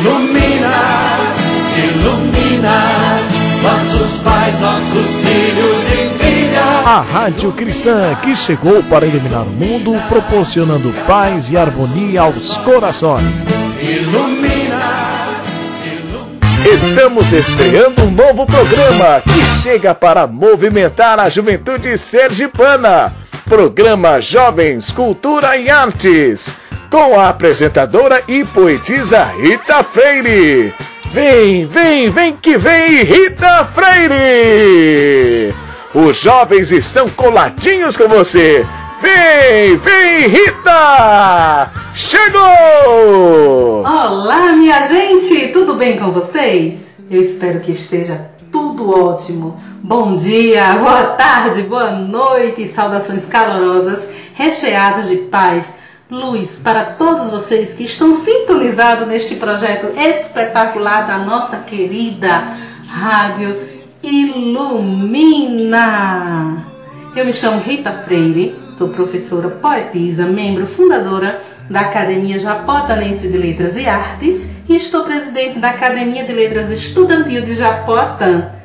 Ilumina, ilumina nossos pais, nossos filhos e filhas. A Rádio Cristã que chegou para iluminar o mundo, proporcionando paz e harmonia aos corações. Ilumina, ilumina. Estamos estreando um novo programa que chega para movimentar a juventude sergipana. Programa Jovens, Cultura e Artes com a apresentadora e poetisa Rita Freire. Vem, vem, vem que vem, Rita Freire! Os jovens estão coladinhos com você. Vem, vem, Rita! Chegou! Olá, minha gente, tudo bem com vocês? Eu espero que esteja tudo ótimo. Bom dia, boa tarde, boa noite, saudações calorosas, recheadas de paz luz para todos vocês que estão sintonizados neste projeto espetacular da nossa querida Rádio Ilumina. Eu me chamo Rita Freire, sou professora poetisa, membro fundadora da Academia Japotanense de Letras e Artes e estou presidente da Academia de Letras Estudantil de Japoatã.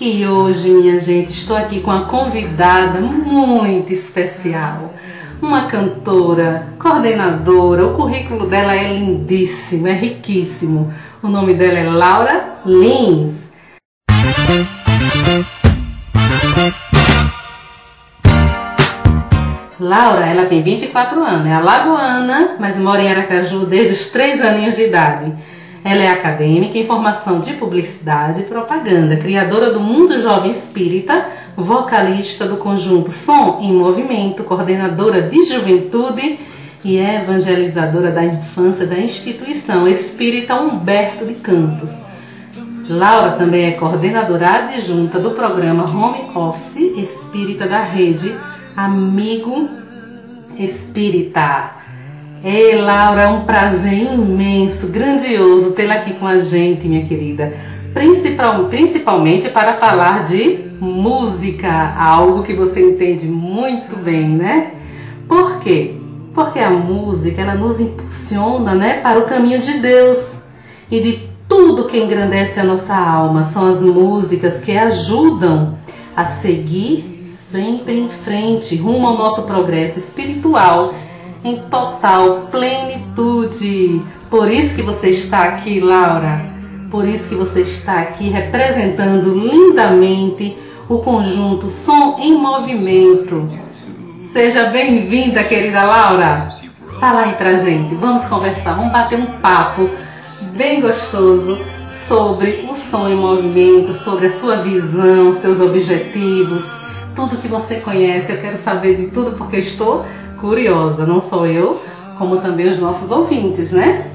E hoje, minha gente, estou aqui com uma convidada muito especial uma cantora, coordenadora, o currículo dela é lindíssimo, é riquíssimo. O nome dela é Laura Lins. Laura, ela tem 24 anos, é alagoana, mas mora em Aracaju desde os 3 aninhos de idade. Ela é acadêmica em formação de publicidade e propaganda, criadora do Mundo Jovem Espírita, vocalista do conjunto Som em Movimento, coordenadora de juventude e evangelizadora da infância da instituição Espírita Humberto de Campos. Laura também é coordenadora adjunta do programa Home Office Espírita da rede Amigo Espírita. Ei, Laura, é um prazer imenso, grandioso tê-la aqui com a gente, minha querida. Principal, principalmente para falar de música, algo que você entende muito bem, né? Por quê? Porque a música ela nos impulsiona, né, para o caminho de Deus e de tudo que engrandece a nossa alma. São as músicas que ajudam a seguir sempre em frente, rumo ao nosso progresso espiritual em total plenitude. Por isso que você está aqui, Laura. Por isso que você está aqui representando lindamente o conjunto Som em Movimento. Seja bem-vinda, querida Laura. Fala aí pra gente, vamos conversar, vamos bater um papo bem gostoso sobre o som em movimento, sobre a sua visão, seus objetivos, tudo que você conhece. Eu quero saber de tudo porque estou curiosa, não só eu, como também os nossos ouvintes, né?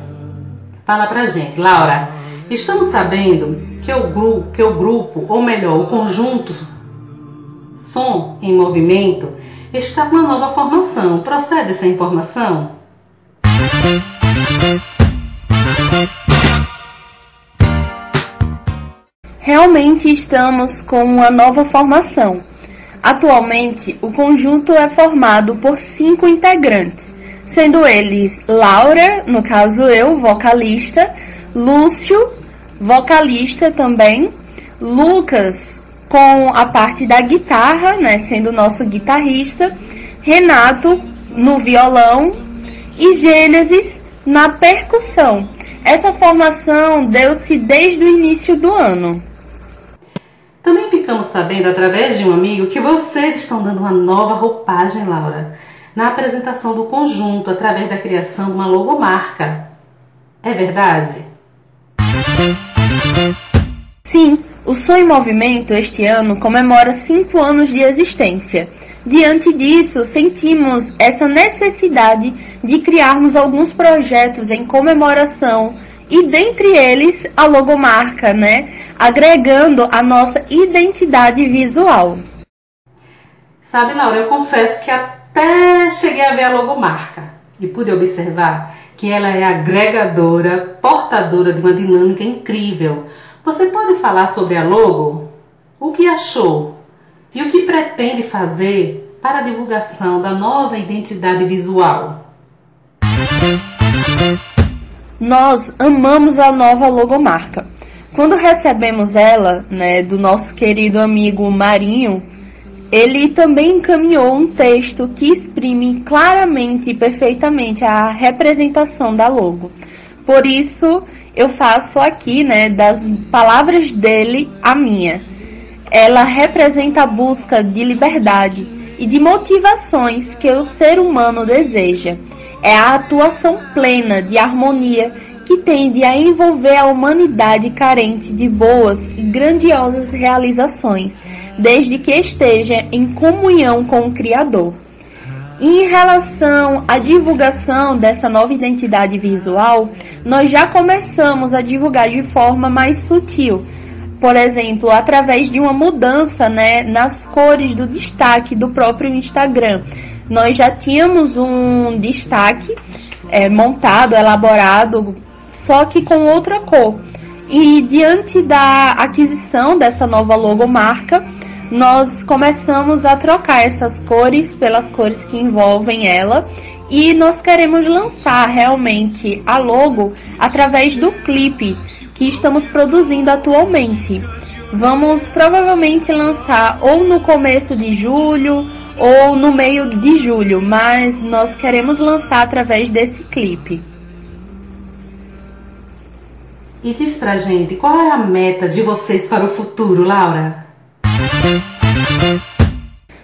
Fala pra gente, Laura. Estamos sabendo que o grupo, que o grupo, ou melhor, o conjunto Som em Movimento está com uma nova formação. Procede essa informação? Realmente estamos com uma nova formação. Atualmente, o conjunto é formado por cinco integrantes, sendo eles Laura, no caso eu, vocalista, Lúcio, vocalista também, Lucas com a parte da guitarra, né, sendo nosso guitarrista, Renato no violão e Gênesis na percussão. Essa formação deu-se desde o início do ano. Também ficamos sabendo através de um amigo que vocês estão dando uma nova roupagem, Laura, na apresentação do conjunto através da criação de uma logomarca. É verdade? Sim, o Som em Movimento este ano comemora cinco anos de existência. Diante disso, sentimos essa necessidade de criarmos alguns projetos em comemoração e dentre eles a logomarca, né? Agregando a nossa identidade visual. Sabe, Laura, eu confesso que até cheguei a ver a logomarca e pude observar que ela é agregadora, portadora de uma dinâmica incrível. Você pode falar sobre a logo? O que achou? E o que pretende fazer para a divulgação da nova identidade visual? Nós amamos a nova logomarca. Quando recebemos ela, né, do nosso querido amigo Marinho, ele também encaminhou um texto que exprime claramente e perfeitamente a representação da logo. Por isso, eu faço aqui, né, das palavras dele a minha. Ela representa a busca de liberdade e de motivações que o ser humano deseja. É a atuação plena de harmonia que tende a envolver a humanidade carente de boas e grandiosas realizações, desde que esteja em comunhão com o Criador. Em relação à divulgação dessa nova identidade visual, nós já começamos a divulgar de forma mais sutil, por exemplo, através de uma mudança né, nas cores do destaque do próprio Instagram. Nós já tínhamos um destaque é, montado, elaborado só que com outra cor. E diante da aquisição dessa nova logomarca, nós começamos a trocar essas cores pelas cores que envolvem ela e nós queremos lançar realmente a logo através do clipe que estamos produzindo atualmente. Vamos provavelmente lançar ou no começo de julho ou no meio de julho, mas nós queremos lançar através desse clipe. E diz pra gente, qual é a meta de vocês para o futuro, Laura?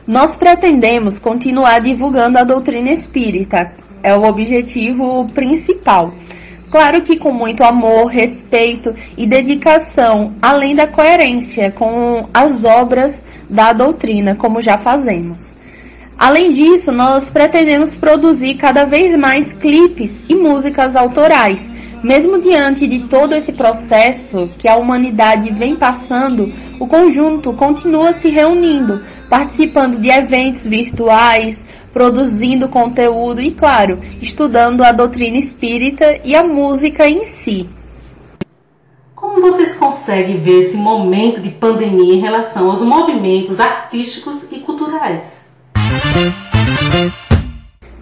Nós pretendemos continuar divulgando a doutrina espírita. É o objetivo principal. Claro que com muito amor, respeito e dedicação, além da coerência com as obras da doutrina, como já fazemos. Além disso, nós pretendemos produzir cada vez mais clipes e músicas autorais mesmo diante de todo esse processo que a humanidade vem passando, o conjunto continua se reunindo, participando de eventos virtuais, produzindo conteúdo e, claro, estudando a doutrina espírita e a música em si. Como vocês conseguem ver esse momento de pandemia em relação aos movimentos artísticos e culturais?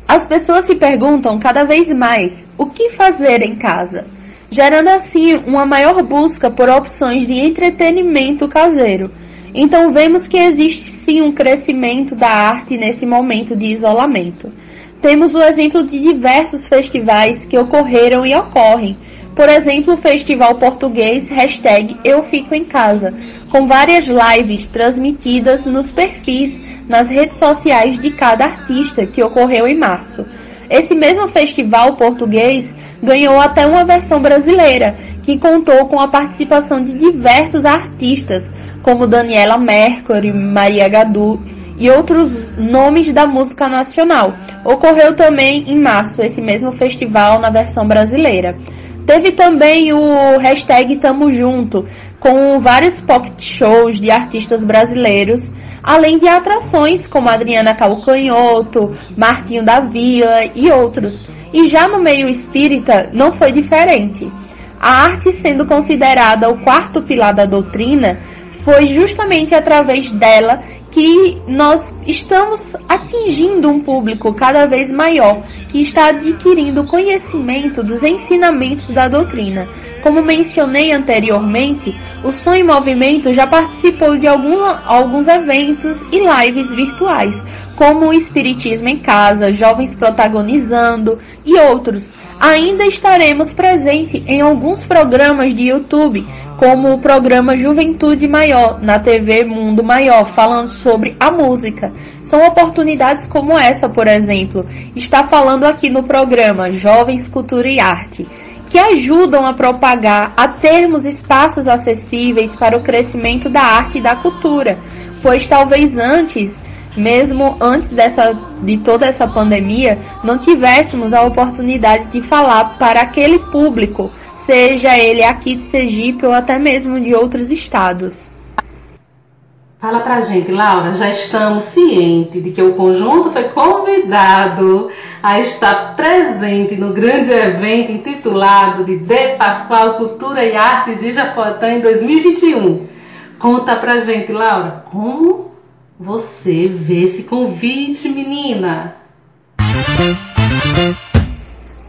As pessoas se perguntam cada vez mais o que fazer em casa, gerando assim uma maior busca por opções de entretenimento caseiro. Então vemos que existe sim um crescimento da arte nesse momento de isolamento. Temos o exemplo de diversos festivais que ocorreram e ocorrem. Por exemplo, o Festival Português hashtag Eu Fico em Casa, com várias lives transmitidas nos perfis nas redes sociais de cada artista, que ocorreu em março. Esse mesmo festival português ganhou até uma versão brasileira, que contou com a participação de diversos artistas, como Daniela Mercury, Maria Gadu e outros nomes da música nacional. Ocorreu também em março esse mesmo festival na versão brasileira. Teve também o hashtag Tamo Junto, com vários pocket shows de artistas brasileiros além de atrações como Adriana Calcanhoto, Martinho da Vila e outros. E já no meio espírita não foi diferente. A arte sendo considerada o quarto pilar da doutrina, foi justamente através dela que nós estamos atingindo um público cada vez maior que está adquirindo conhecimento dos ensinamentos da doutrina. Como mencionei anteriormente, o Som em Movimento já participou de algum, alguns eventos e lives virtuais, como o Espiritismo em Casa, Jovens Protagonizando e outros. Ainda estaremos presentes em alguns programas de YouTube, como o programa Juventude Maior, na TV Mundo Maior, falando sobre a música. São oportunidades como essa, por exemplo, está falando aqui no programa Jovens Cultura e Arte que ajudam a propagar, a termos espaços acessíveis para o crescimento da arte e da cultura, pois talvez antes, mesmo antes dessa, de toda essa pandemia, não tivéssemos a oportunidade de falar para aquele público, seja ele aqui de Sergipe ou até mesmo de outros estados. Fala pra gente, Laura, já estamos cientes de que o conjunto foi convidado a estar presente no grande evento intitulado de De Pascoal Cultura e Arte de Japotã em 2021. Conta pra gente, Laura, como você vê esse convite, menina?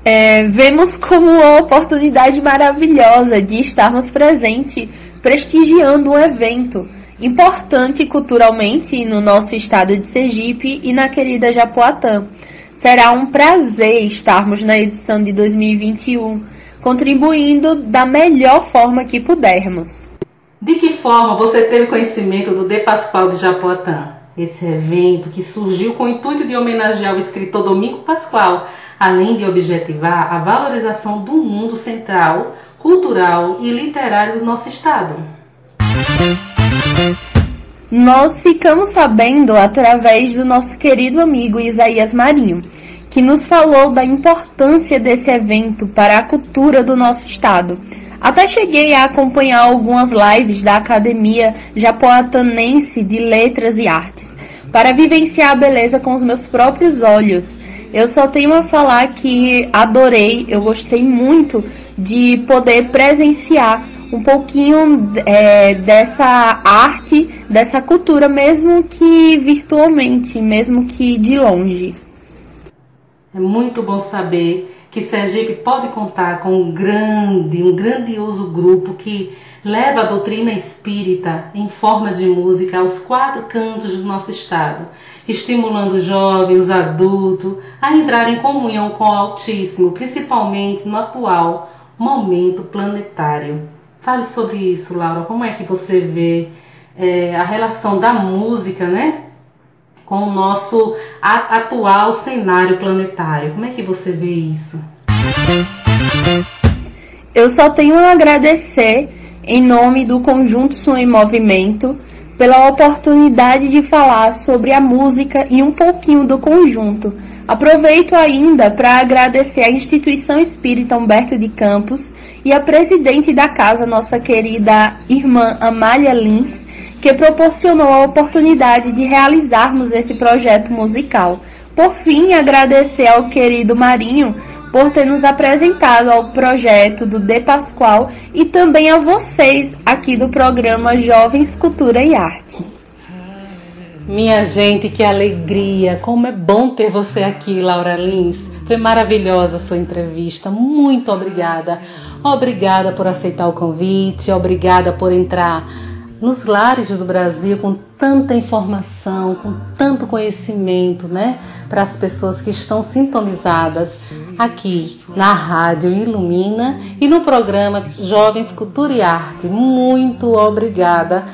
é, vemos como uma oportunidade maravilhosa de estarmos presentes prestigiando um evento importante culturalmente no nosso estado de Sergipe e na querida Japoatã. Será um prazer estarmos na edição de 2021, contribuindo da melhor forma que pudermos. De que forma você teve conhecimento do De Pascoal de Japoatã? Esse evento que surgiu com o intuito de homenagear o escritor Domingo Pascoal, além de objetivar a valorização do mundo central, cultural e literário do nosso estado. Nós ficamos sabendo através do nosso querido amigo Isaías Marinho, que nos falou da importância desse evento para a cultura do nosso estado. Até cheguei a acompanhar algumas lives da Academia Japoatanense de Letras e Artes, para vivenciar a beleza com os meus próprios olhos. Eu só tenho a falar que adorei, eu gostei muito de poder presenciar um pouquinho é, dessa arte, dessa cultura, mesmo que virtualmente, mesmo que de longe. É muito bom saber que Sergipe pode contar com um grande, um grandioso grupo que leva a doutrina espírita em forma de música aos quatro cantos do nosso estado, estimulando jovens, os adultos a entrar em comunhão com o Altíssimo, principalmente no atual momento planetário. Fale sobre isso, Laura. Como é que você vê é, a relação da música, né, com o nosso atual cenário planetário? Como é que você vê isso? Eu só tenho a agradecer em nome do Conjunto Som em Movimento pela oportunidade de falar sobre a música e um pouquinho do conjunto. Aproveito ainda para agradecer à Instituição Espírita Humberto de Campos e a presidente da casa, nossa querida irmã Amália Lins, que proporcionou a oportunidade de realizarmos esse projeto musical. Por fim, agradecer ao querido Marinho por ter nos apresentado ao projeto do De Pascoal e também a vocês aqui do programa Jovens Cultura e Arte. Minha gente, que alegria! Como é bom ter você aqui, Laura Lins. Foi maravilhosa a sua entrevista. Muito obrigada. Obrigada por aceitar o convite, obrigada por entrar nos lares do Brasil com tanta informação, com tanto conhecimento, né, para as pessoas que estão sintonizadas aqui na Rádio Ilumina e no programa Jovens Cultura e Arte. Muito obrigada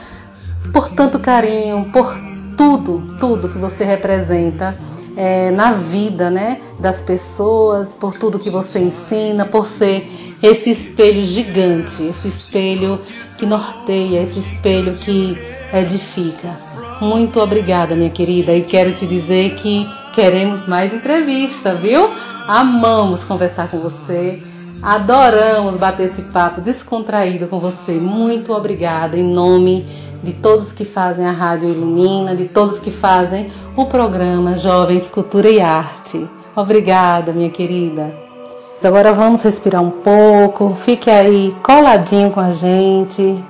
por tanto carinho, por tudo, tudo que você representa é, na vida, né, das pessoas, por tudo que você ensina, por ser esse espelho gigante, esse espelho que norteia, esse espelho que edifica. Muito obrigada, minha querida, e quero te dizer que queremos mais entrevista, viu? Amamos conversar com você, adoramos bater esse papo descontraído com você. Muito obrigada em nome de todos que fazem a Rádio Ilumina, de todos que fazem o programa Jovens Cultura e Arte. Obrigada, minha querida. Agora vamos respirar um pouco. Fique aí coladinho com a gente.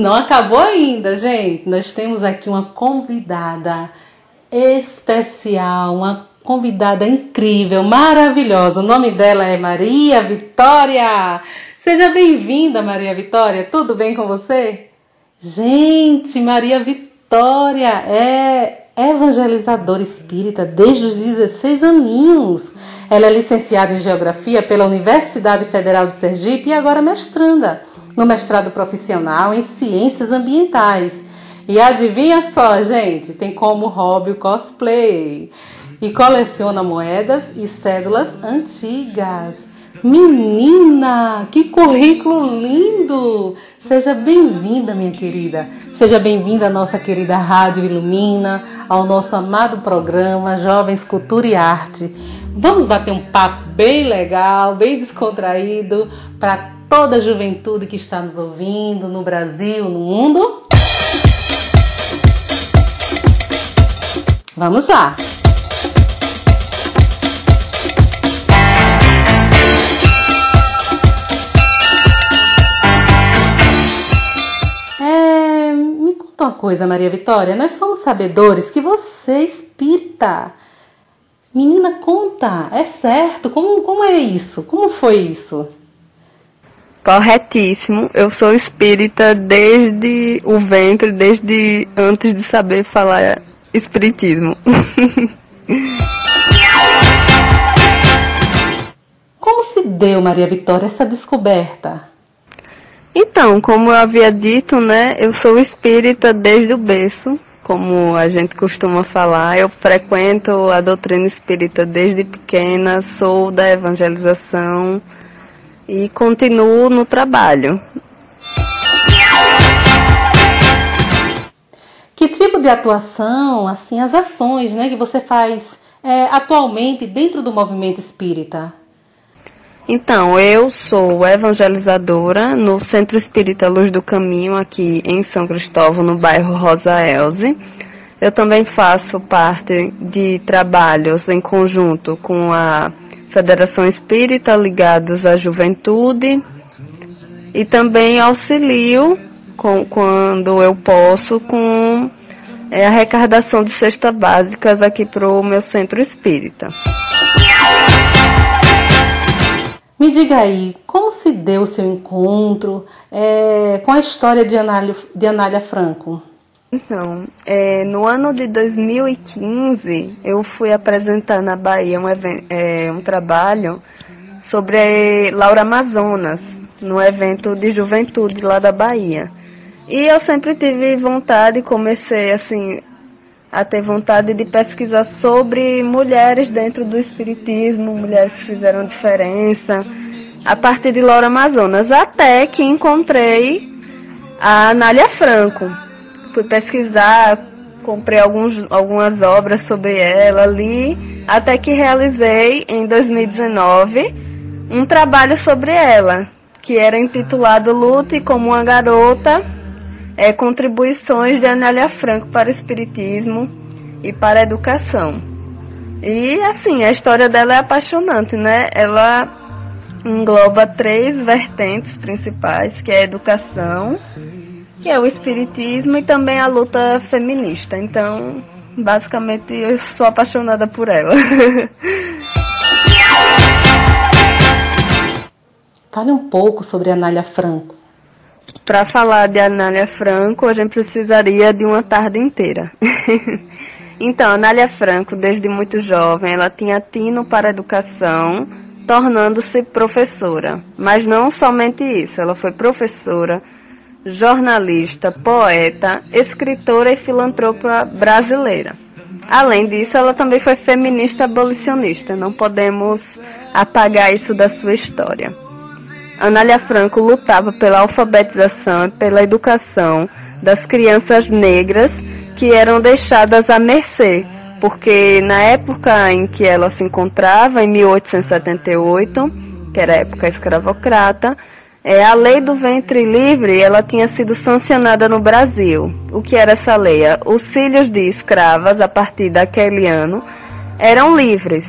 Não acabou ainda, gente. Nós temos aqui uma convidada especial, uma convidada incrível, maravilhosa. O nome dela é Maria Vitória. Seja bem-vinda, Maria Vitória. Tudo bem com você? Gente, Maria Vitória é evangelizadora espírita desde os 16 aninhos. Ela é licenciada em Geografia pela Universidade Federal de Sergipe e agora mestranda no mestrado profissional em Ciências Ambientais. E adivinha só, gente, tem como hobby o cosplay e coleciona moedas e cédulas antigas. Menina, que currículo lindo! Seja bem-vinda, minha querida. Seja bem-vinda à nossa querida Rádio Ilumina, ao nosso amado programa Jovens Cultura e Arte. Vamos bater um papo bem legal, bem descontraído para toda a juventude que está nos ouvindo no Brasil, no mundo. Vamos lá! É, me conta uma coisa, Maria Vitória. Nós somos sabedores que você é espírita. Menina, conta, é certo? Como, como é isso? Como foi isso? Corretíssimo. Eu sou espírita desde o ventre, desde antes de saber falar espiritismo. Como se deu, Maria Vitória, essa descoberta? Então, como eu havia dito, né, eu sou espírita desde o berço, como a gente costuma falar. Eu frequento a doutrina espírita desde pequena, sou da evangelização e continuo no trabalho. Que tipo de atuação, assim, as ações, né, que você faz é, atualmente dentro do movimento espírita? Então, eu sou evangelizadora no Centro Espírita Luz do Caminho, aqui em São Cristóvão, no bairro Rosa Elze. Eu também faço parte de trabalhos em conjunto com a Federação Espírita ligados à juventude e também auxilio com, quando eu posso com é, a arrecadação de cestas básicas aqui para o meu centro espírita. Me diga aí, como se deu o seu encontro é, com a história de Anália, de Anália Franco? Então, é, no ano de 2015, eu fui apresentar na Bahia um, é, um trabalho sobre Laura Amazonas, no evento de juventude lá da Bahia. E eu sempre tive vontade, comecei assim a ter vontade de pesquisar sobre mulheres dentro do espiritismo, mulheres que fizeram diferença, a partir de Laura Amazonas, até que encontrei a Anália Franco fui pesquisar, comprei alguns, algumas obras sobre ela, li, até que realizei em 2019 um trabalho sobre ela, que era intitulado Lute como uma garota, é, contribuições de Anélia Franco para o Espiritismo e para a Educação. E assim, a história dela é apaixonante, né? Ela engloba três vertentes principais, que é a educação, que é o espiritismo e também a luta feminista. Então, basicamente, eu sou apaixonada por ela. Fale um pouco sobre a Anália Franco. Para falar de Anália Franco, a gente precisaria de uma tarde inteira. então, Anália Franco, desde muito jovem, ela tinha tino para a educação, tornando-se professora. Mas não somente isso, ela foi professora, jornalista, poeta, escritora e filantropa brasileira. Além disso, ela também foi feminista abolicionista. Não podemos apagar isso da sua história. Anália Franco lutava pela alfabetização e pela educação das crianças negras que eram deixadas à mercê, porque na época em que ela se encontrava, em 1878, que era a época escravocrata, é, a lei do ventre livre, ela tinha sido sancionada no Brasil. O que era essa lei? Os filhos de escravas, a partir daquele ano, eram livres.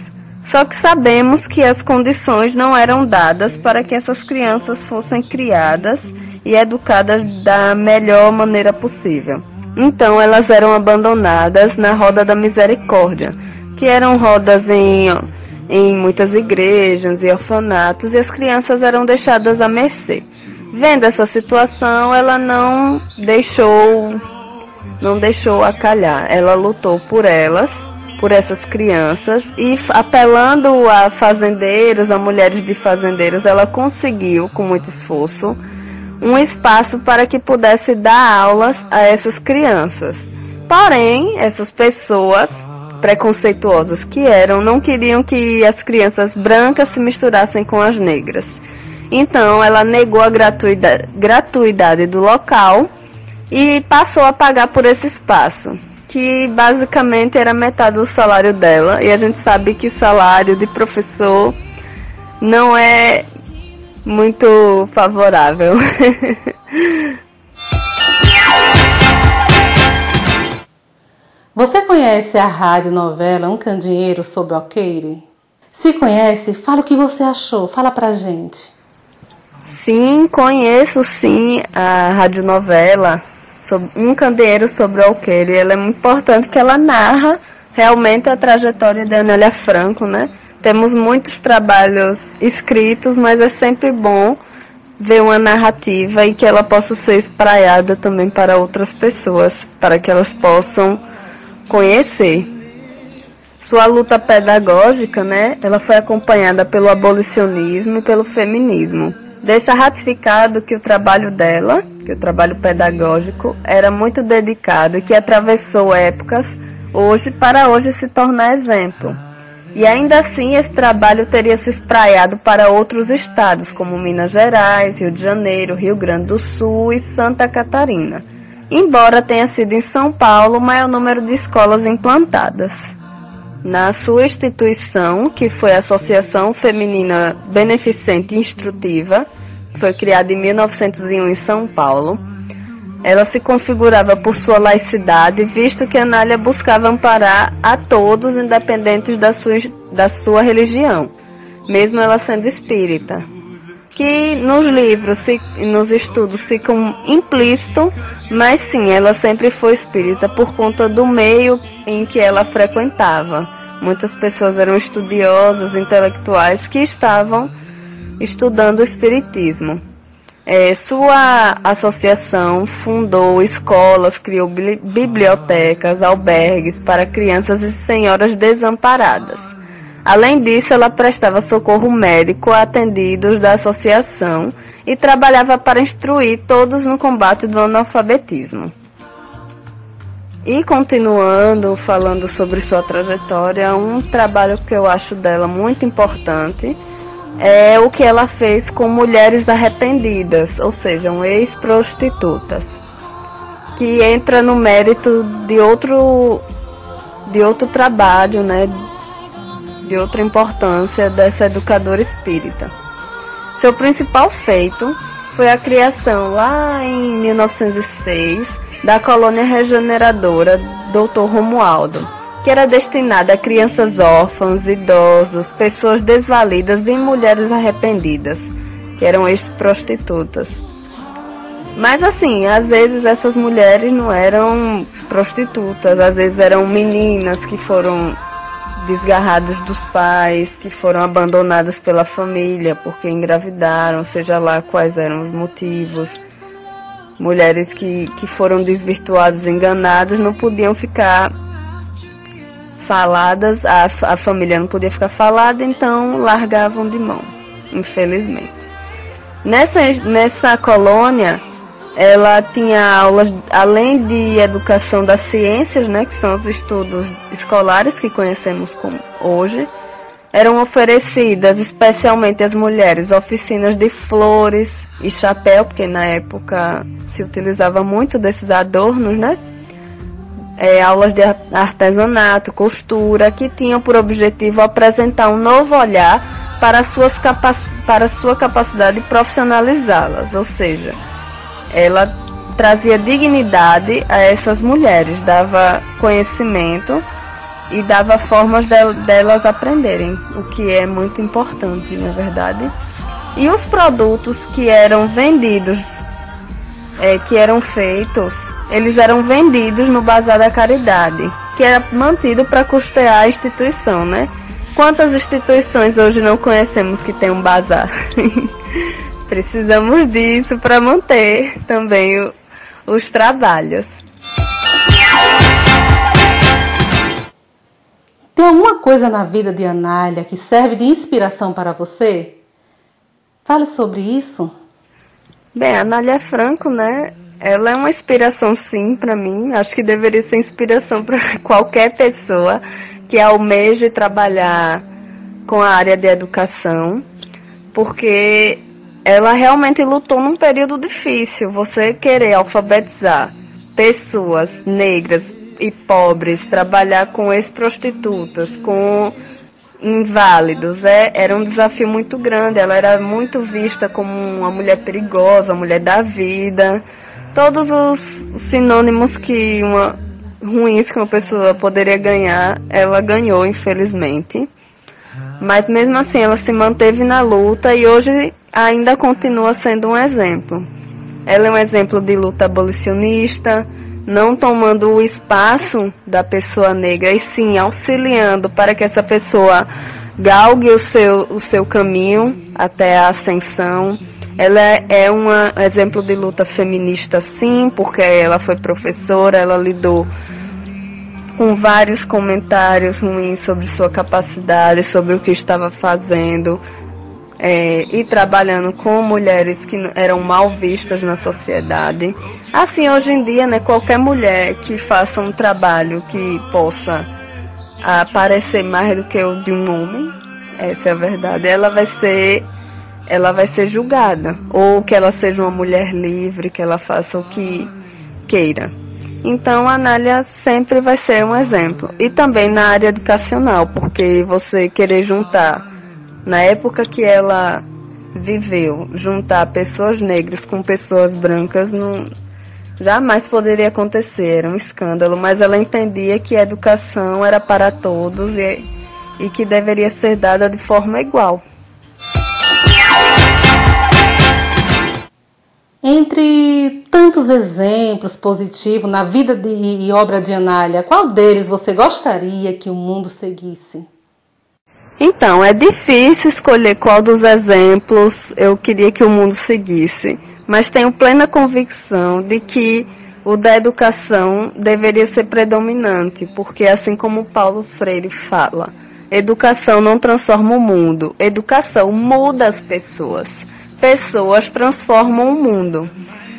Só que sabemos que as condições não eram dadas para que essas crianças fossem criadas e educadas da melhor maneira possível. Então elas eram abandonadas na roda da misericórdia, que eram rodas em, em muitas igrejas e orfanatos, e as crianças eram deixadas à mercê. Vendo essa situação, ela não deixou não deixou acalhar. Ela lutou por elas, por essas crianças e apelando a fazendeiros, a mulheres de fazendeiros, ela conseguiu com muito esforço um espaço para que pudesse dar aulas a essas crianças. Porém, essas pessoas preconceituosas que eram não queriam que as crianças brancas se misturassem com as negras. Então, ela negou a gratuidade, gratuidade do local e passou a pagar por esse espaço, que basicamente era metade do salário dela. E a gente sabe que salário de professor não é muito favorável. Você conhece a rádio novela Um Candinheiro sob Alqueire? Se conhece, fala o que você achou, fala pra gente. Sim, conheço sim a radionovela Um Candeeiro sobre Alqueire. Ela é muito importante que ela narra realmente a trajetória da Anélia Franco, né? Temos muitos trabalhos escritos, mas é sempre bom ver uma narrativa e que ela possa ser espraiada também para outras pessoas, para que elas possam conhecer. Sua luta pedagógica, né, ela foi acompanhada pelo abolicionismo e pelo feminismo. Deixa ratificado que o trabalho dela, que o trabalho pedagógico, era muito dedicado e que atravessou épocas hoje para hoje se tornar exemplo. E ainda assim, esse trabalho teria se espraiado para outros estados, como Minas Gerais, Rio de Janeiro, Rio Grande do Sul e Santa Catarina, embora tenha sido em São Paulo o maior número de escolas implantadas. Na sua instituição, que foi a Associação Feminina Beneficente Instrutiva, foi criada em 1901 em São Paulo, ela se configurava por sua laicidade, visto que Anália buscava amparar a todos, independentes da sua, da sua religião, mesmo ela sendo espírita. Que nos livros e nos estudos ficam implícito, mas sim, ela sempre foi espírita por conta do meio em que ela frequentava. Muitas pessoas eram estudiosas, intelectuais que estavam estudando espiritismo. É, sua associação fundou escolas, criou bibliotecas, albergues para crianças e senhoras desamparadas. Além disso, ela prestava socorro médico a atendidos da associação e trabalhava para instruir todos no combate do analfabetismo. E continuando falando sobre sua trajetória, um trabalho que eu acho dela muito importante é o que ela fez com mulheres arrependidas, ou seja, ex-prostitutas, que entra no mérito de outro de outro trabalho, né, de outra importância dessa educadora espírita. Seu principal feito foi a criação lá em 1906 da colônia regeneradora Dr. Romualdo que era destinada a crianças órfãs, idosos, pessoas desvalidas e mulheres arrependidas, que eram ex-prostitutas. Mas assim, às vezes essas mulheres não eram prostitutas, às vezes eram meninas que foram desgarradas dos pais, que foram abandonadas pela família porque engravidaram, seja lá quais eram os motivos. Mulheres que, que foram desvirtuadas, enganadas, não podiam ficar faladas, a, a família não podia ficar falada, então largavam de mão, infelizmente. Nessa, nessa colônia, ela tinha aulas, além de educação das ciências, né, que são os estudos escolares que conhecemos como hoje, eram oferecidas especialmente às mulheres oficinas de flores e chapéu, porque na época se utilizava muito desses adornos, né? é, aulas de artesanato, costura, que tinham por objetivo apresentar um novo olhar para, suas para sua capacidade de profissionalizá-las, ou seja, ela trazia dignidade a essas mulheres, dava conhecimento e dava formas delas aprenderem, o que é muito importante, na é verdade. E os produtos que eram vendidos é, que eram feitos, eles eram vendidos no Bazar da Caridade, que era mantido para custear a instituição, né? Quantas instituições hoje não conhecemos que tem um bazar? Precisamos disso para manter também o, os trabalhos. Tem alguma coisa na vida de Anália que serve de inspiração para você? Fale sobre isso. Bem, a Anália Franco, né? Ela é uma inspiração sim para mim. Acho que deveria ser inspiração para qualquer pessoa que almeje trabalhar com a área de educação, porque ela realmente lutou num período difícil. Você querer alfabetizar pessoas negras e pobres, trabalhar com ex-prostitutas, com inválidos, é, era um desafio muito grande. Ela era muito vista como uma mulher perigosa, uma mulher da vida. Todos os sinônimos que uma ruins que uma pessoa poderia ganhar, ela ganhou, infelizmente. Mas mesmo assim, ela se manteve na luta e hoje ainda continua sendo um exemplo. Ela é um exemplo de luta abolicionista, não tomando o espaço da pessoa negra, e sim auxiliando para que essa pessoa galgue o seu, o seu caminho até a ascensão. Ela é um exemplo de luta feminista, sim, porque ela foi professora, ela lidou com vários comentários ruins sobre sua capacidade, sobre o que estava fazendo, é, e trabalhando com mulheres que eram mal vistas na sociedade. Assim, hoje em dia, né, qualquer mulher que faça um trabalho que possa aparecer mais do que o de um homem, essa é a verdade, ela vai ser ela vai ser julgada ou que ela seja uma mulher livre, que ela faça o que queira. Então a Anália sempre vai ser um exemplo. E também na área educacional, porque você querer juntar na época que ela viveu, juntar pessoas negras com pessoas brancas não jamais poderia acontecer, era um escândalo, mas ela entendia que a educação era para todos e, e que deveria ser dada de forma igual. Entre tantos exemplos positivos na vida de, e obra de Anália, qual deles você gostaria que o mundo seguisse? Então, é difícil escolher qual dos exemplos eu queria que o mundo seguisse, mas tenho plena convicção de que o da educação deveria ser predominante, porque assim como Paulo Freire fala, educação não transforma o mundo, educação muda as pessoas. Pessoas transformam o mundo.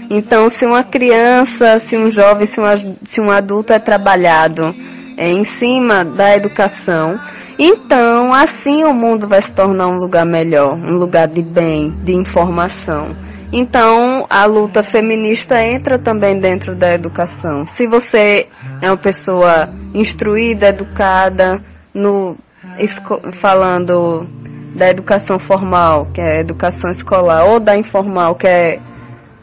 Então, se uma criança, se um jovem, se um, se um adulto é trabalhado é, em cima da educação, então, assim o mundo vai se tornar um lugar melhor, um lugar de bem, de informação. Então, a luta feminista entra também dentro da educação. Se você é uma pessoa instruída, educada, no, falando da educação formal, que é a educação escolar, ou da informal, que é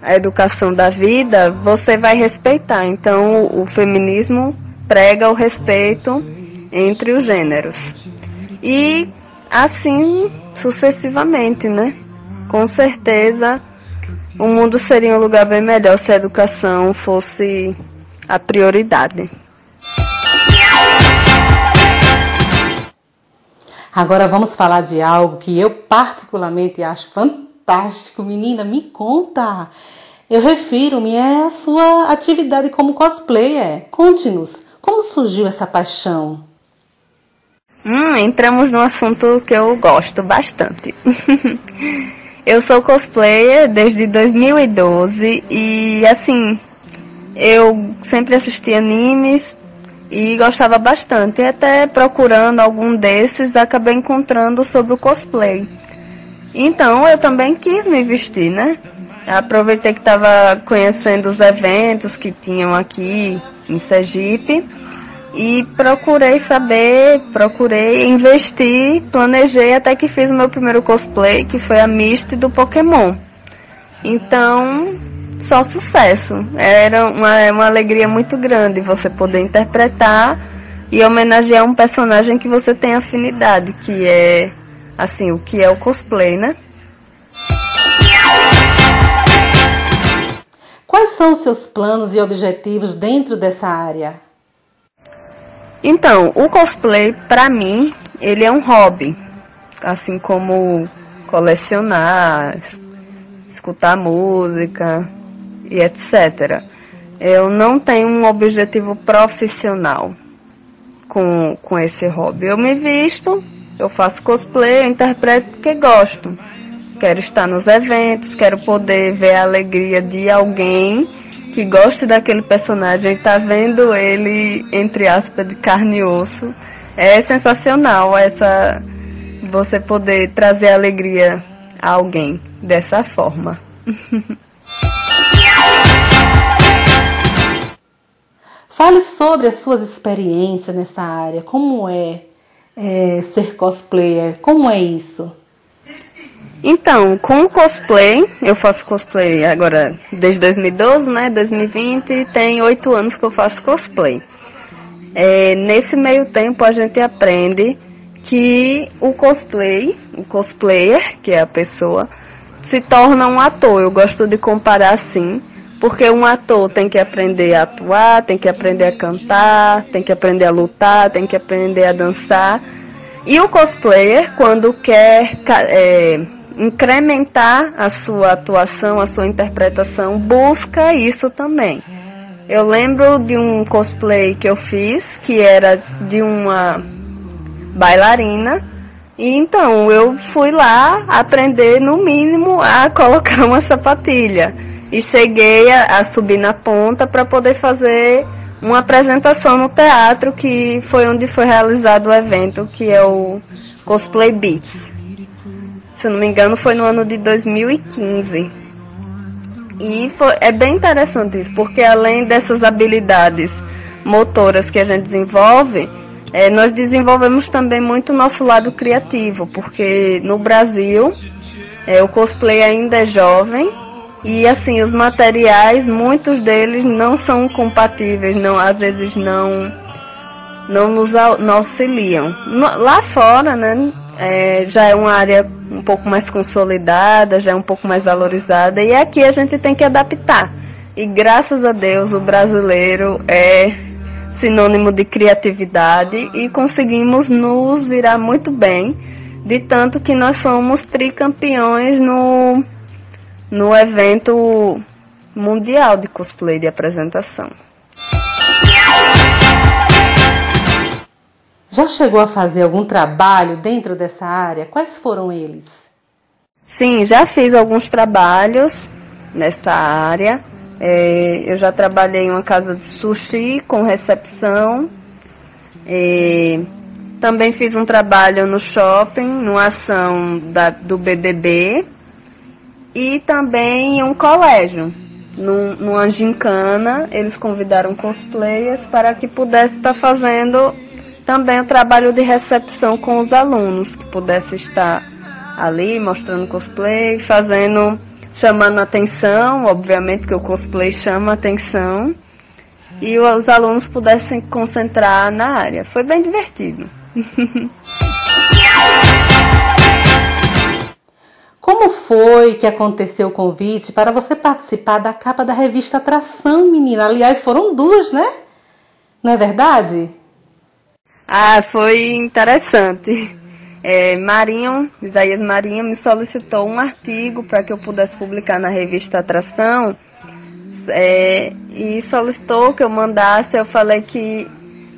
a educação da vida, você vai respeitar. Então, o, o feminismo prega o respeito entre os gêneros. E assim sucessivamente, né? Com certeza o mundo seria um lugar bem melhor se a educação fosse a prioridade. Agora vamos falar de algo que eu particularmente acho fantástico. Menina, me conta. Eu refiro-me à sua atividade como cosplayer. Conte-nos, como surgiu essa paixão? Hum, entramos num assunto que eu gosto bastante. eu sou cosplayer desde 2012 e assim, eu sempre assisti animes e gostava bastante. E até procurando algum desses, acabei encontrando sobre o cosplay. Então eu também quis me vestir, né? Aproveitei que estava conhecendo os eventos que tinham aqui em Sergipe e procurei saber, procurei investir, planejei até que fiz o meu primeiro cosplay, que foi a Misty do Pokémon. Então, só sucesso. Era uma, uma alegria muito grande você poder interpretar e homenagear um personagem que você tem afinidade, que é, assim, o que é o cosplay, né? Quais são seus planos e objetivos dentro dessa área? Então, o cosplay, para mim, ele é um hobby. Assim como colecionar, escutar música e etc. Eu não tenho um objetivo profissional com, com esse hobby. Eu me visto, eu faço cosplay, eu interpreto porque gosto. Quero estar nos eventos, quero poder ver a alegria de alguém que goste daquele personagem, tá vendo ele, entre aspas, de carne e osso. É sensacional essa você poder trazer alegria a alguém dessa forma. Fale sobre as suas experiências nessa área. Como é, é ser cosplayer? Como é isso? Então, com o cosplay, eu faço cosplay agora desde 2012, né? 2020, tem oito anos que eu faço cosplay. É, nesse meio tempo a gente aprende que o cosplay, o cosplayer, que é a pessoa, se torna um ator. Eu gosto de comparar assim, porque um ator tem que aprender a atuar, tem que aprender a cantar, tem que aprender a lutar, tem que aprender a dançar. E o cosplayer, quando quer é, incrementar a sua atuação, a sua interpretação, busca isso também. Eu lembro de um cosplay que eu fiz, que era de uma bailarina, e então eu fui lá aprender no mínimo a colocar uma sapatilha. E cheguei a, a subir na ponta para poder fazer uma apresentação no teatro, que foi onde foi realizado o evento, que é o Cosplay Beats se eu não me engano, foi no ano de 2015. E foi, é bem interessante isso, porque além dessas habilidades motoras que a gente desenvolve, é, nós desenvolvemos também muito o nosso lado criativo, porque no Brasil é, o cosplay ainda é jovem e assim os materiais, muitos deles não são compatíveis, não às vezes não não nos não auxiliam. Lá fora, né, é, já é uma área um pouco mais consolidada, já é um pouco mais valorizada, e aqui a gente tem que adaptar. E graças a Deus o brasileiro é sinônimo de criatividade e conseguimos nos virar muito bem, de tanto que nós somos tricampeões no, no evento mundial de cosplay de apresentação. Já chegou a fazer algum trabalho dentro dessa área? Quais foram eles? Sim, já fiz alguns trabalhos nessa área. É, eu já trabalhei em uma casa de sushi com recepção. É, também fiz um trabalho no shopping, numa ação da, do BBB. E também em um colégio, num, numa gincana. Eles convidaram cosplayers para que pudesse estar fazendo também o trabalho de recepção com os alunos, que pudesse estar ali mostrando cosplay, fazendo, chamando atenção, obviamente que o cosplay chama atenção, e os alunos pudessem concentrar na área. Foi bem divertido. Como foi que aconteceu o convite para você participar da capa da revista Atração, menina? Aliás, foram duas, né? Não é verdade? Ah, foi interessante. É, Marinho, Isaías Marinho me solicitou um artigo para que eu pudesse publicar na revista Atração é, e solicitou que eu mandasse. Eu falei que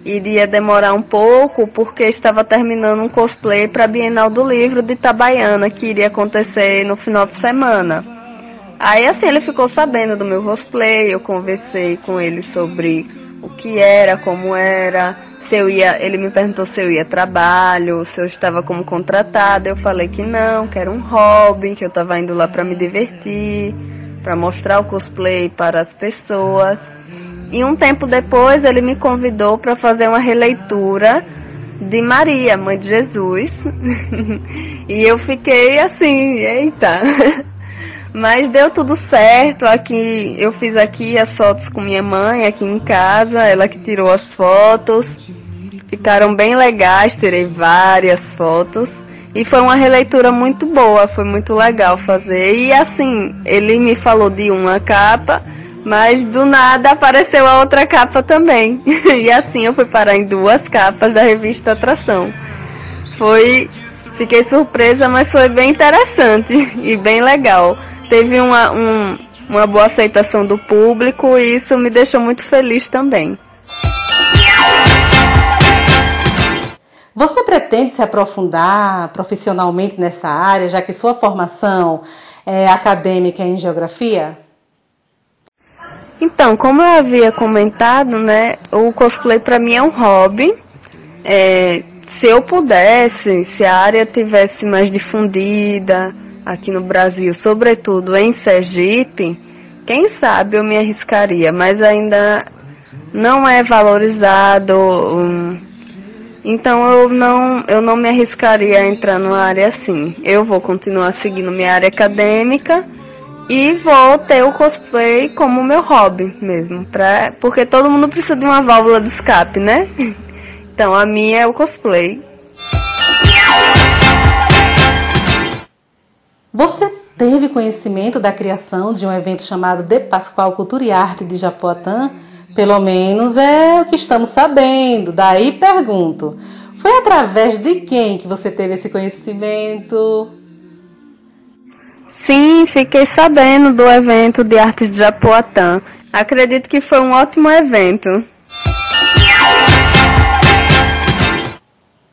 iria demorar um pouco porque estava terminando um cosplay para a Bienal do Livro de Itabaiana que iria acontecer no final de semana. Aí assim ele ficou sabendo do meu cosplay, eu conversei com ele sobre o que era, como era se eu ia, ele me perguntou se eu ia trabalho, se eu estava como contratada. Eu falei que não, que era um hobby, que eu estava indo lá para me divertir, para mostrar o cosplay para as pessoas. E um tempo depois ele me convidou para fazer uma releitura de Maria, mãe de Jesus. e eu fiquei assim, eita. Mas deu tudo certo. Aqui eu fiz aqui as fotos com minha mãe aqui em casa, ela que tirou as fotos. Ficaram bem legais, tirei várias fotos. E foi uma releitura muito boa, foi muito legal fazer. E assim, ele me falou de uma capa, Mas do nada apareceu a outra capa também. e assim eu fui parar em duas capas da revista Atração. Foi. Fiquei surpresa, mas foi bem interessante e bem legal. Teve uma, um, uma boa aceitação do público e isso me deixou muito feliz também. Você pretende se aprofundar profissionalmente nessa área, já que sua formação é acadêmica em geografia? Então, como eu havia comentado, né, o cosplay para mim é um hobby. É, se eu pudesse, se a área tivesse mais difundida aqui no Brasil, sobretudo em Sergipe, quem sabe eu me arriscaria, mas ainda não é valorizado. Um, então eu não, eu não me arriscaria a entrar numa área assim. Eu vou continuar seguindo minha área acadêmica e vou ter o cosplay como meu hobby mesmo, pra, porque todo mundo precisa de uma válvula de escape, né? Então a minha é o cosplay. Você teve conhecimento da criação de um evento chamado De Pascoal Cultura e Arte de Japoatã? Pelo menos é o que estamos sabendo. Daí pergunto: foi através de quem que você teve esse conhecimento? Sim, fiquei sabendo do evento de arte de Japoatã. Acredito que foi um ótimo evento.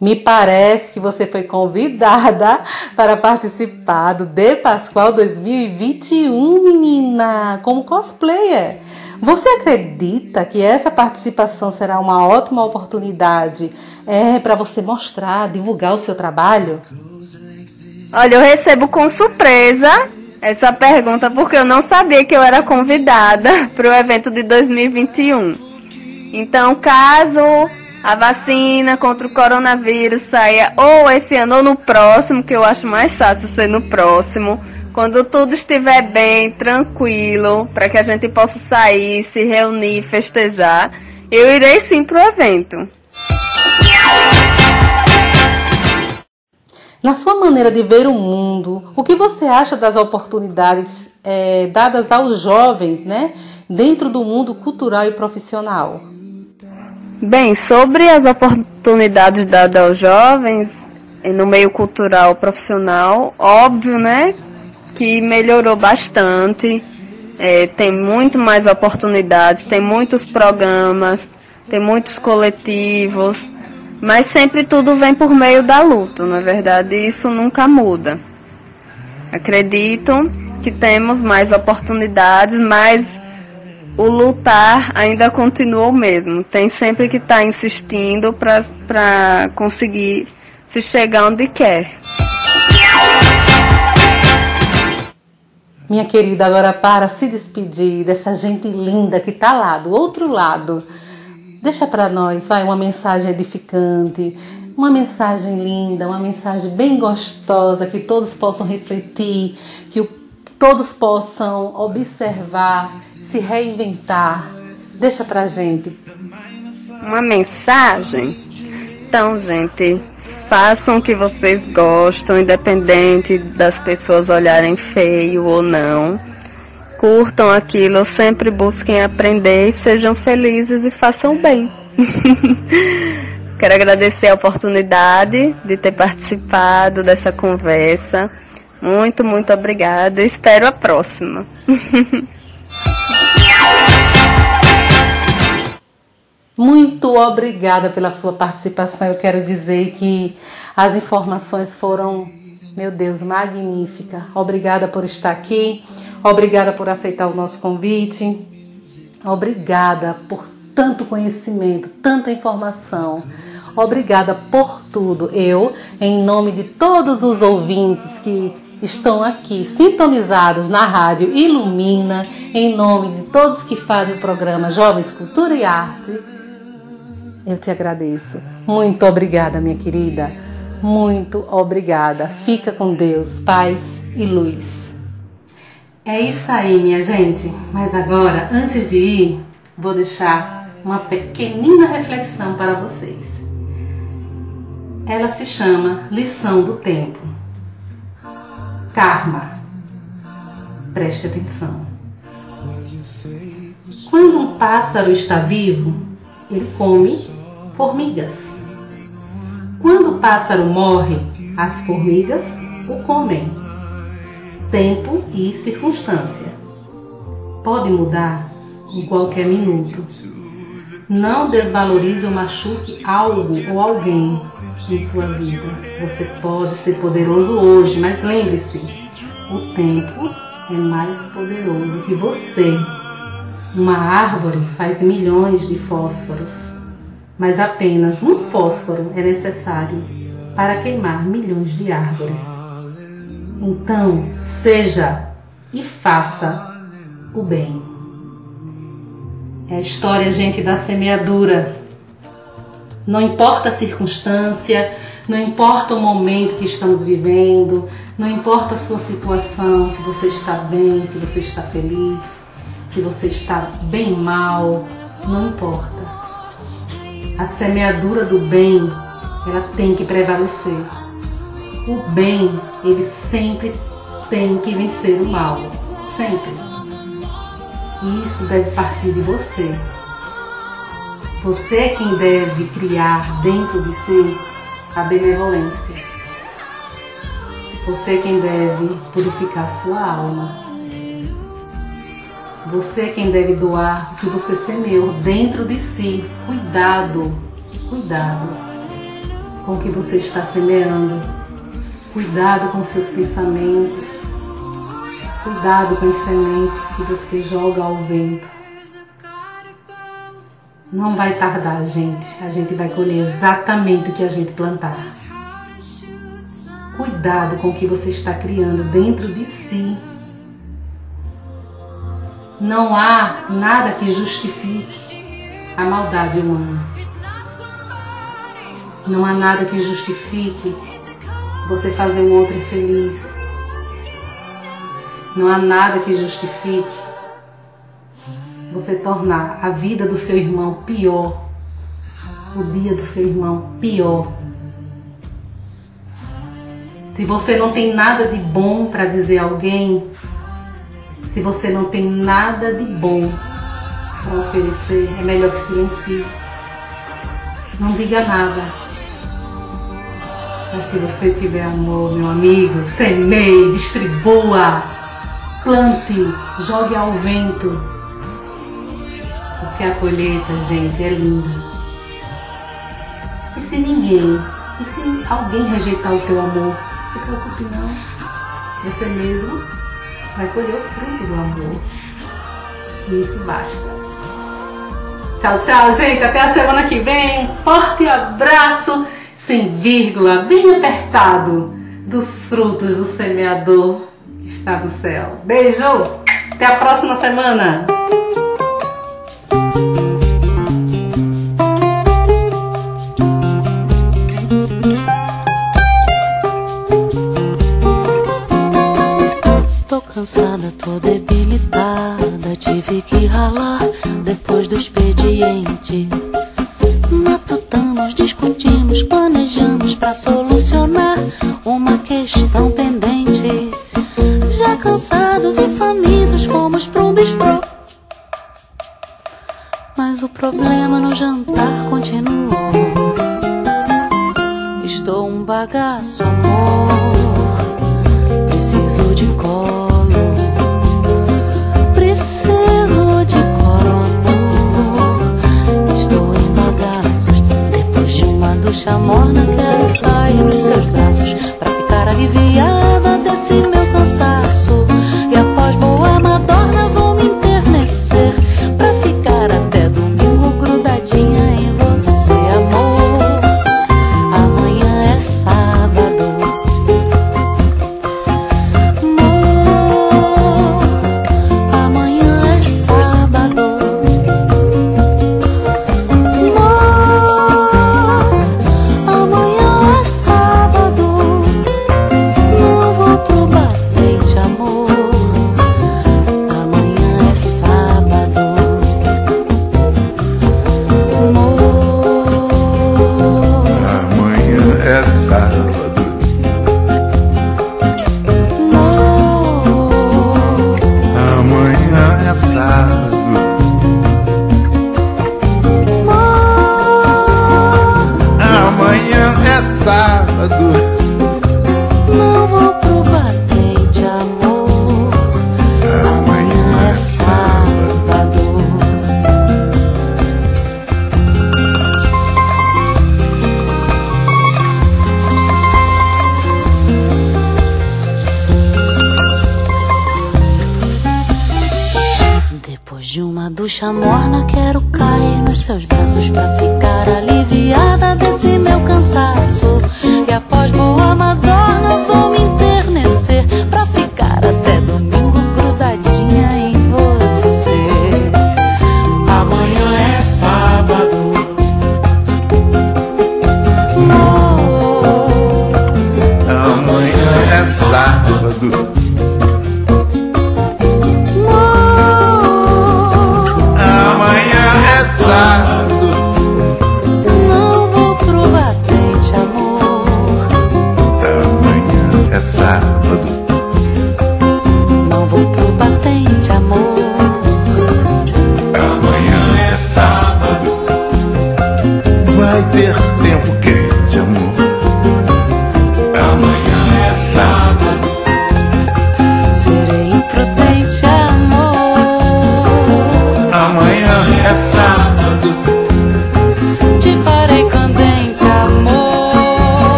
Me parece que você foi convidada para participar do De Pascoal 2021, menina, como cosplayer. Você acredita que essa participação será uma ótima oportunidade é, para você mostrar, divulgar o seu trabalho? Olha, eu recebo com surpresa essa pergunta porque eu não sabia que eu era convidada para o evento de 2021. Então, caso a vacina contra o coronavírus saia ou esse ano ou no próximo, que eu acho mais fácil ser no próximo, quando tudo estiver bem, tranquilo, para que a gente possa sair, se reunir, festejar, eu irei sim pro evento. Na sua maneira de ver o mundo, o que você acha das oportunidades é, dadas aos jovens, né, dentro do mundo cultural e profissional? Bem, sobre as oportunidades dadas aos jovens no meio cultural profissional, óbvio, né, que melhorou bastante. É, tem muito mais oportunidades, tem muitos programas, tem muitos coletivos, mas sempre tudo vem por meio da luta, na é verdade isso nunca muda. Acredito que temos mais oportunidades, mas o lutar ainda continua o mesmo. Tem sempre que estar tá insistindo para conseguir se chegar onde quer. Minha querida, agora para se despedir dessa gente linda que está lá, do outro lado. Deixa para nós, vai, uma mensagem edificante, uma mensagem linda, uma mensagem bem gostosa, que todos possam refletir, que todos possam observar, se reinventar. Deixa pra gente. Uma mensagem? Então, gente, façam o que vocês gostam, independente das pessoas olharem feio ou não. Curtam aquilo, sempre busquem aprender e sejam felizes e façam bem. Quero agradecer a oportunidade de ter participado dessa conversa. Muito, muito obrigada. Espero a próxima. Muito obrigada pela sua participação. Eu quero dizer que as informações foram, meu Deus, magnífica. Obrigada por estar aqui. Obrigada por aceitar o nosso convite. Obrigada por tanto conhecimento, tanta informação. Obrigada por tudo. Eu, em nome de todos os ouvintes que estão aqui sintonizados na rádio Ilumina, em nome de todos que fazem o programa Jovens Cultura e Arte, eu te agradeço. Muito obrigada, minha querida. Muito obrigada. Fica com Deus, paz e luz. É isso aí, minha gente. Mas agora, antes de ir, vou deixar uma pequenina reflexão para vocês. Ela se chama Lição do Tempo. Karma. Preste atenção. Quando um pássaro está vivo, ele come formigas. Quando o pássaro morre, as formigas o comem. Tempo e circunstância. Pode mudar em qualquer minuto. Não desvalorize ou machuque algo ou alguém em sua vida. Você pode ser poderoso hoje, mas lembre-se: o tempo é mais poderoso que você. Uma árvore faz milhões de fósforos, mas apenas um fósforo é necessário para queimar milhões de árvores. Então, seja e faça o bem. É a história, gente, da semeadura. Não importa a circunstância, não importa o momento que estamos vivendo, não importa a sua situação, se você está bem, se você está feliz, se você está bem mal, não importa. A semeadura do bem, ela tem que prevalecer. O bem, ele sempre tem que vencer o mal, sempre. E isso deve partir de você. Você é quem deve criar dentro de si a benevolência. Você é quem deve purificar sua alma. Você é quem deve doar o que você semeou dentro de si. Cuidado, cuidado com o que você está semeando. Cuidado com seus pensamentos. Cuidado com as sementes que você joga ao vento. Não vai tardar, gente. A gente vai colher exatamente o que a gente plantar. Cuidado com o que você está criando dentro de si. Não há nada que justifique a maldade humana. Não há nada que justifique você fazer o outro infeliz não há nada que justifique você tornar a vida do seu irmão pior, o dia do seu irmão pior. Se você não tem nada de bom para dizer a alguém, se você não tem nada de bom para oferecer, é melhor que silencie. Não diga nada. Mas se você tiver amor, meu amigo, semeie, distribua plante, jogue ao vento, porque a colheita, gente, é linda. E se ninguém, e se alguém rejeitar o teu amor, se preocupe não, você mesmo vai colher o fruto do amor. E isso basta. Tchau, tchau, gente. Até a semana que vem. Um forte abraço, sem vírgula, bem apertado, dos frutos do semeador está no céu. Beijo! Até a próxima semana! Cansada, tô debilitada. Tive que ralar depois do expediente. Matutamos, discutimos, planejamos para solucionar uma questão pendente. Já cansados e famintos fomos um bistrô. Mas o problema no jantar continuou. Estou um bagaço, amor. Preciso de colo. Ducha morna, quero cair nos seus braços pra ficar aliviada desse meu cansaço. E após boa madorna Bochecha morna, quero cair nos seus braços pra ficar aliviada desse meu cansaço.